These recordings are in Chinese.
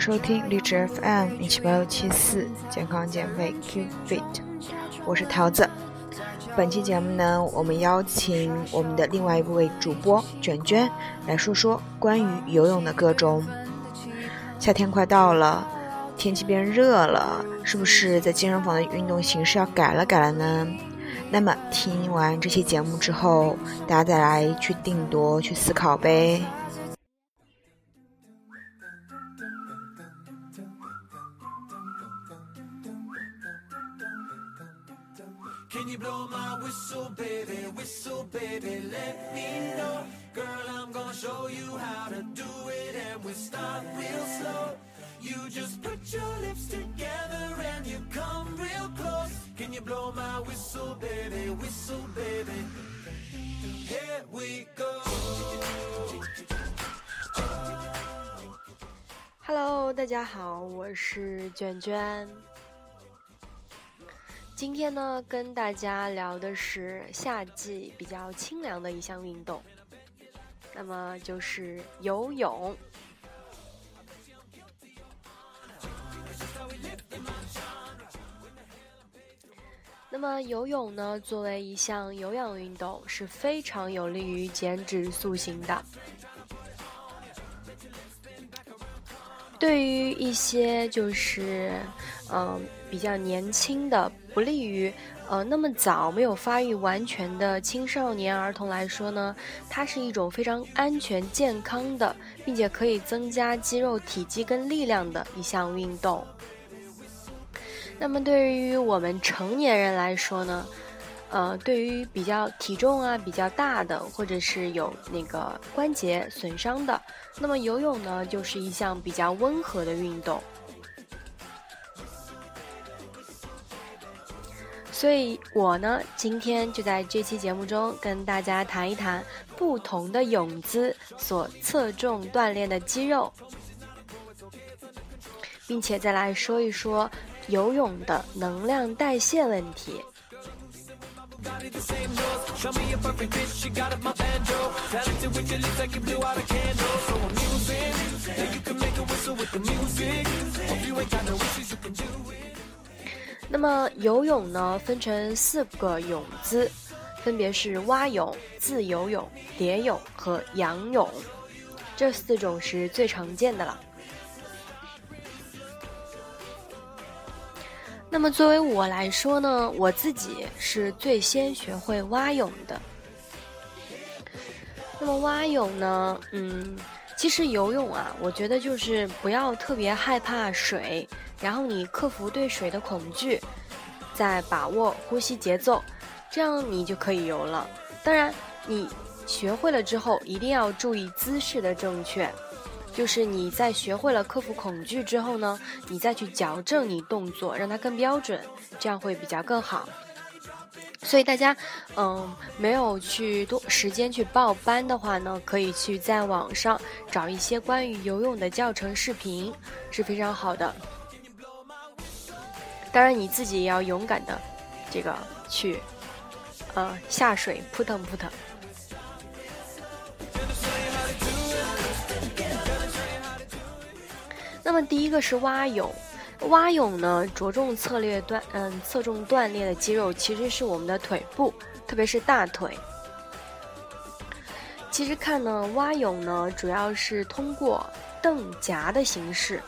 收听荔枝 FM 一七八六七四健康减肥 Keep Fit，我是桃子。本期节目呢，我们邀请我们的另外一位主播卷卷来说说关于游泳的各种。夏天快到了，天气变热了，是不是在健身房的运动形式要改了改了呢？那么听完这期节目之后，大家再来去定夺、去思考呗。Hello，大家好，我是卷卷。 今天呢，跟大家聊的是夏季比较清凉的一项运动，那么就是游泳。那么游泳呢，作为一项有氧运动，是非常有利于减脂塑形的。对于一些就是，嗯，比较年轻的、不利于呃那么早没有发育完全的青少年儿童来说呢，它是一种非常安全、健康的，并且可以增加肌肉体积跟力量的一项运动。那么对于我们成年人来说呢？呃，对于比较体重啊比较大的，或者是有那个关节损伤的，那么游泳呢就是一项比较温和的运动。所以我呢今天就在这期节目中跟大家谈一谈不同的泳姿所侧重锻炼的肌肉，并且再来说一说游泳的能量代谢问题。那么游泳呢，分成四个泳姿，分别是蛙泳、自由泳、蝶泳和仰泳，这四种是最常见的了。那么作为我来说呢，我自己是最先学会蛙泳的。那么蛙泳呢，嗯，其实游泳啊，我觉得就是不要特别害怕水，然后你克服对水的恐惧，再把握呼吸节奏，这样你就可以游了。当然，你学会了之后，一定要注意姿势的正确。就是你在学会了克服恐惧之后呢，你再去矫正你动作，让它更标准，这样会比较更好。所以大家，嗯，没有去多时间去报班的话呢，可以去在网上找一些关于游泳的教程视频，是非常好的。当然你自己也要勇敢的，这个去，呃，下水扑腾扑腾。那么第一个是蛙泳，蛙泳呢着重策略锻，嗯，侧重锻炼的肌肉其实是我们的腿部，特别是大腿。其实看呢，蛙泳呢主要是通过蹬夹的形式，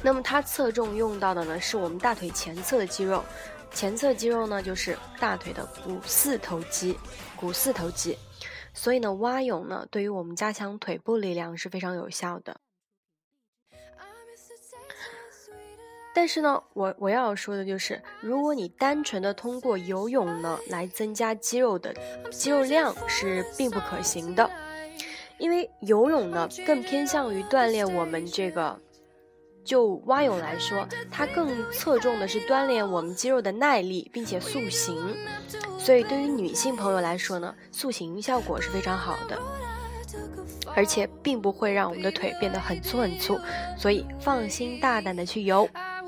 那么它侧重用到的呢是我们大腿前侧的肌肉，前侧肌肉呢就是大腿的股四头肌，股四头肌，所以呢蛙泳呢对于我们加强腿部力量是非常有效的。但是呢，我我要说的就是，如果你单纯的通过游泳呢来增加肌肉的肌肉量是并不可行的，因为游泳呢更偏向于锻炼我们这个，就蛙泳来说，它更侧重的是锻炼我们肌肉的耐力，并且塑形，所以对于女性朋友来说呢，塑形效果是非常好的，而且并不会让我们的腿变得很粗很粗，所以放心大胆的去游。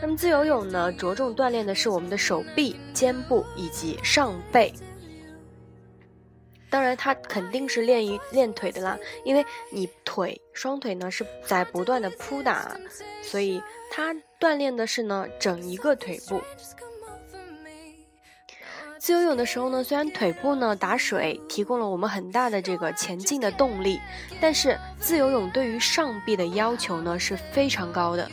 那么自由泳呢，着重锻炼的是我们的手臂、肩部以及上背。当然，它肯定是练一练腿的啦，因为你腿双腿呢是在不断的扑打，所以它锻炼的是呢整一个腿部。自由泳的时候呢，虽然腿部呢打水提供了我们很大的这个前进的动力，但是自由泳对于上臂的要求呢是非常高的。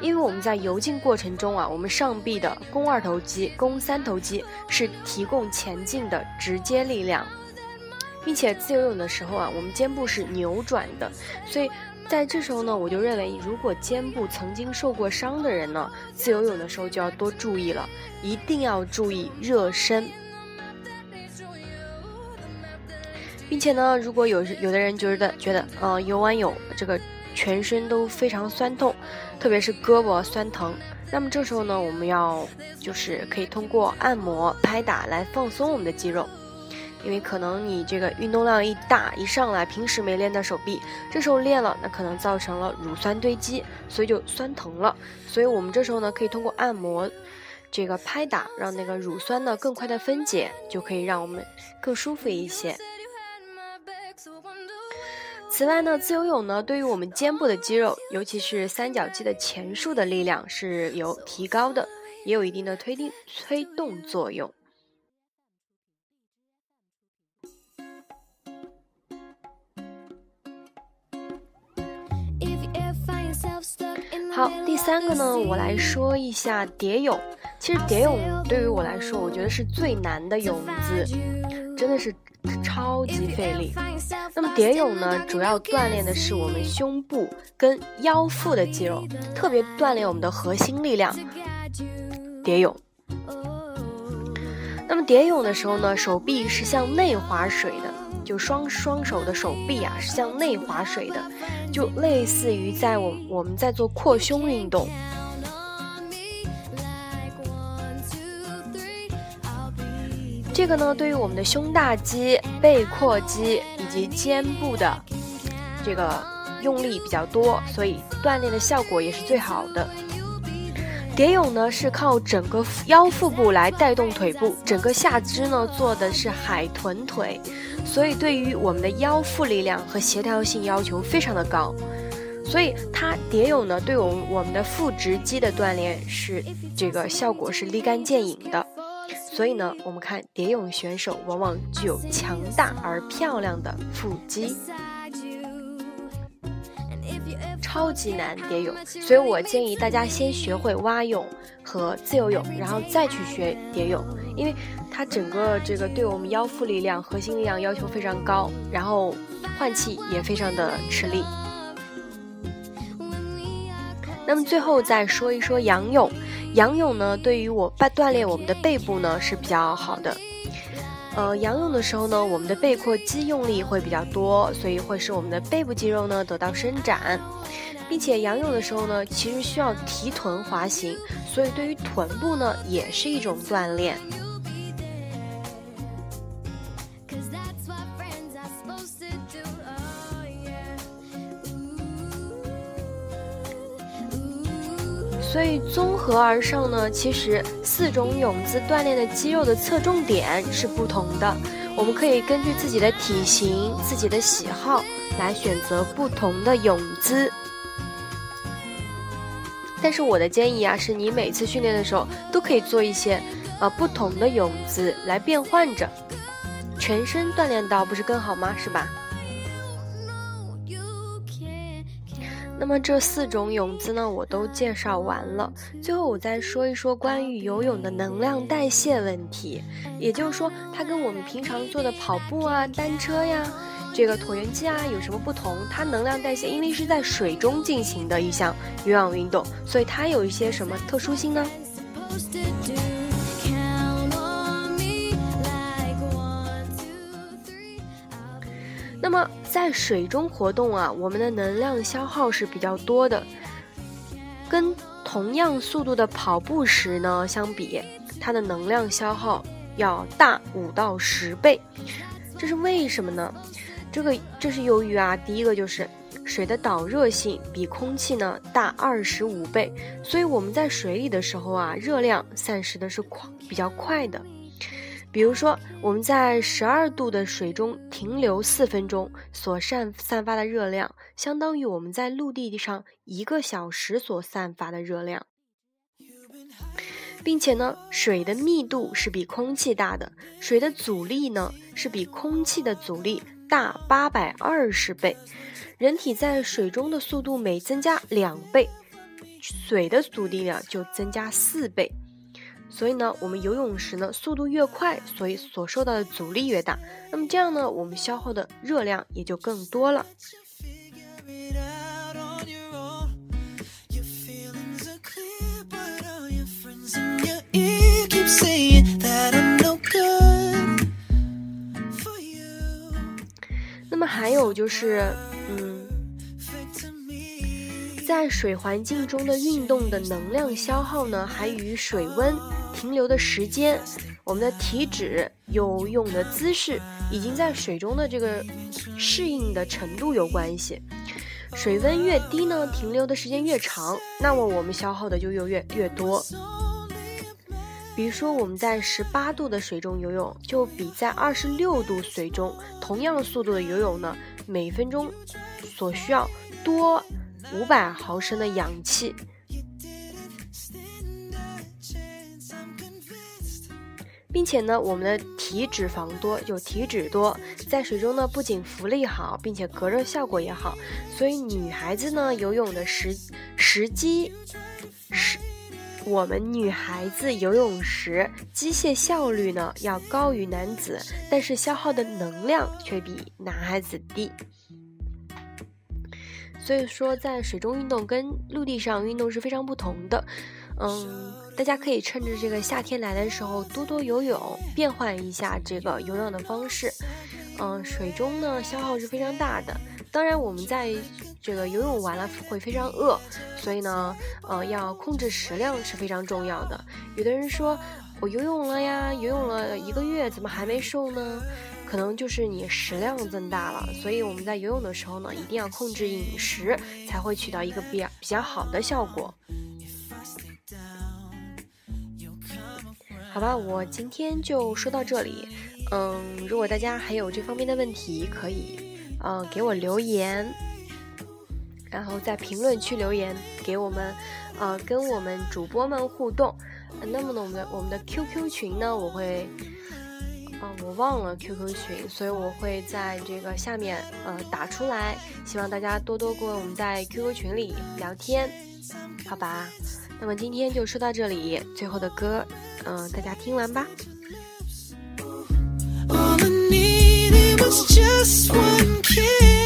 因为我们在游进过程中啊，我们上臂的肱二头肌、肱三头肌是提供前进的直接力量，并且自由泳的时候啊，我们肩部是扭转的，所以在这时候呢，我就认为，如果肩部曾经受过伤的人呢，自由泳的时候就要多注意了，一定要注意热身，并且呢，如果有有的人觉得觉得，呃，游完泳这个。全身都非常酸痛，特别是胳膊酸疼。那么这时候呢，我们要就是可以通过按摩、拍打来放松我们的肌肉，因为可能你这个运动量一大，一上来平时没练到手臂，这时候练了，那可能造成了乳酸堆积，所以就酸疼了。所以我们这时候呢，可以通过按摩、这个拍打，让那个乳酸呢更快的分解，就可以让我们更舒服一些。此外呢，自由泳呢，对于我们肩部的肌肉，尤其是三角肌的前束的力量是有提高的，也有一定的推定推动作用。好，第三个呢，我来说一下蝶泳。其实蝶泳对于我来说，我觉得是最难的泳姿，真的是。超级费力。那么蝶泳呢，主要锻炼的是我们胸部跟腰腹的肌肉，特别锻炼我们的核心力量。蝶泳。那么蝶泳的时候呢，手臂是向内划水的，就双双手的手臂啊是向内划水的，就类似于在我我们在做扩胸运动。这个呢，对于我们的胸大肌、背阔肌以及肩部的这个用力比较多，所以锻炼的效果也是最好的。蝶泳呢是靠整个腰腹部来带动腿部，整个下肢呢做的是海豚腿，所以对于我们的腰腹力量和协调性要求非常的高。所以它蝶泳呢，对我们我们的腹直肌的锻炼是这个效果是立竿见影的。所以呢，我们看蝶泳选手往往具有强大而漂亮的腹肌，超级难蝶泳。所以我建议大家先学会蛙泳和自由泳，然后再去学蝶泳，因为它整个这个对我们腰腹力量、核心力量要求非常高，然后换气也非常的吃力。那么最后再说一说仰泳。仰泳呢，对于我锻锻炼我们的背部呢是比较好的。呃，仰泳的时候呢，我们的背阔肌用力会比较多，所以会使我们的背部肌肉呢得到伸展，并且仰泳的时候呢，其实需要提臀滑行，所以对于臀部呢也是一种锻炼。所以综合而上呢，其实四种泳姿锻炼的肌肉的侧重点是不同的。我们可以根据自己的体型、自己的喜好来选择不同的泳姿。但是我的建议啊，是你每次训练的时候都可以做一些呃不同的泳姿来变换着，全身锻炼到不是更好吗？是吧？那么这四种泳姿呢，我都介绍完了。最后我再说一说关于游泳的能量代谢问题，也就是说，它跟我们平常做的跑步啊、单车呀、这个椭圆机啊有什么不同？它能量代谢因为是在水中进行的一项有氧运动，所以它有一些什么特殊性呢？那么在水中活动啊，我们的能量消耗是比较多的，跟同样速度的跑步时呢，相比它的能量消耗要大五到十倍。这是为什么呢？这个这是由于啊，第一个就是水的导热性比空气呢大二十五倍，所以我们在水里的时候啊，热量散失的是快比较快的。比如说，我们在十二度的水中停留四分钟，所散散发的热量，相当于我们在陆地上一个小时所散发的热量，并且呢，水的密度是比空气大的，水的阻力呢是比空气的阻力大八百二十倍，人体在水中的速度每增加两倍，水的阻力呢就增加四倍。所以呢，我们游泳时呢，速度越快，所以所受到的阻力越大。那么这样呢，我们消耗的热量也就更多了。那么还有就是，在水环境中的运动的能量消耗呢，还与水温、停留的时间、我们的体脂、游泳的姿势，已经在水中的这个适应的程度有关系。水温越低呢，停留的时间越长，那么我们消耗的就又越越多。比如说我们在十八度的水中游泳，就比在二十六度水中同样速度的游泳呢，每分钟所需要多。五百毫升的氧气，并且呢，我们的体脂肪多，就体脂多，在水中呢不仅浮力好，并且隔热效果也好，所以女孩子呢游泳的时时机是，我们女孩子游泳时机械效率呢要高于男子，但是消耗的能量却比男孩子低。所以说，在水中运动跟陆地上运动是非常不同的。嗯，大家可以趁着这个夏天来的时候多多游泳，变换一下这个游泳的方式。嗯，水中呢消耗是非常大的。当然，我们在这个游泳完了会非常饿，所以呢，呃，要控制食量是非常重要的。有的人说，我游泳了呀，游泳了一个月，怎么还没瘦呢？可能就是你食量增大了，所以我们在游泳的时候呢，一定要控制饮食，才会起到一个比较比较好的效果。好吧，我今天就说到这里。嗯，如果大家还有这方面的问题，可以呃给我留言，然后在评论区留言给我们，呃跟我们主播们互动。那么呢，我们的我们的 QQ 群呢，我会。啊，我忘了 QQ 群，所以我会在这个下面呃打出来，希望大家多多跟我们在 QQ 群里聊天，好吧？那么今天就说到这里，最后的歌，嗯，大家听完吧。All I needed was just one kiss.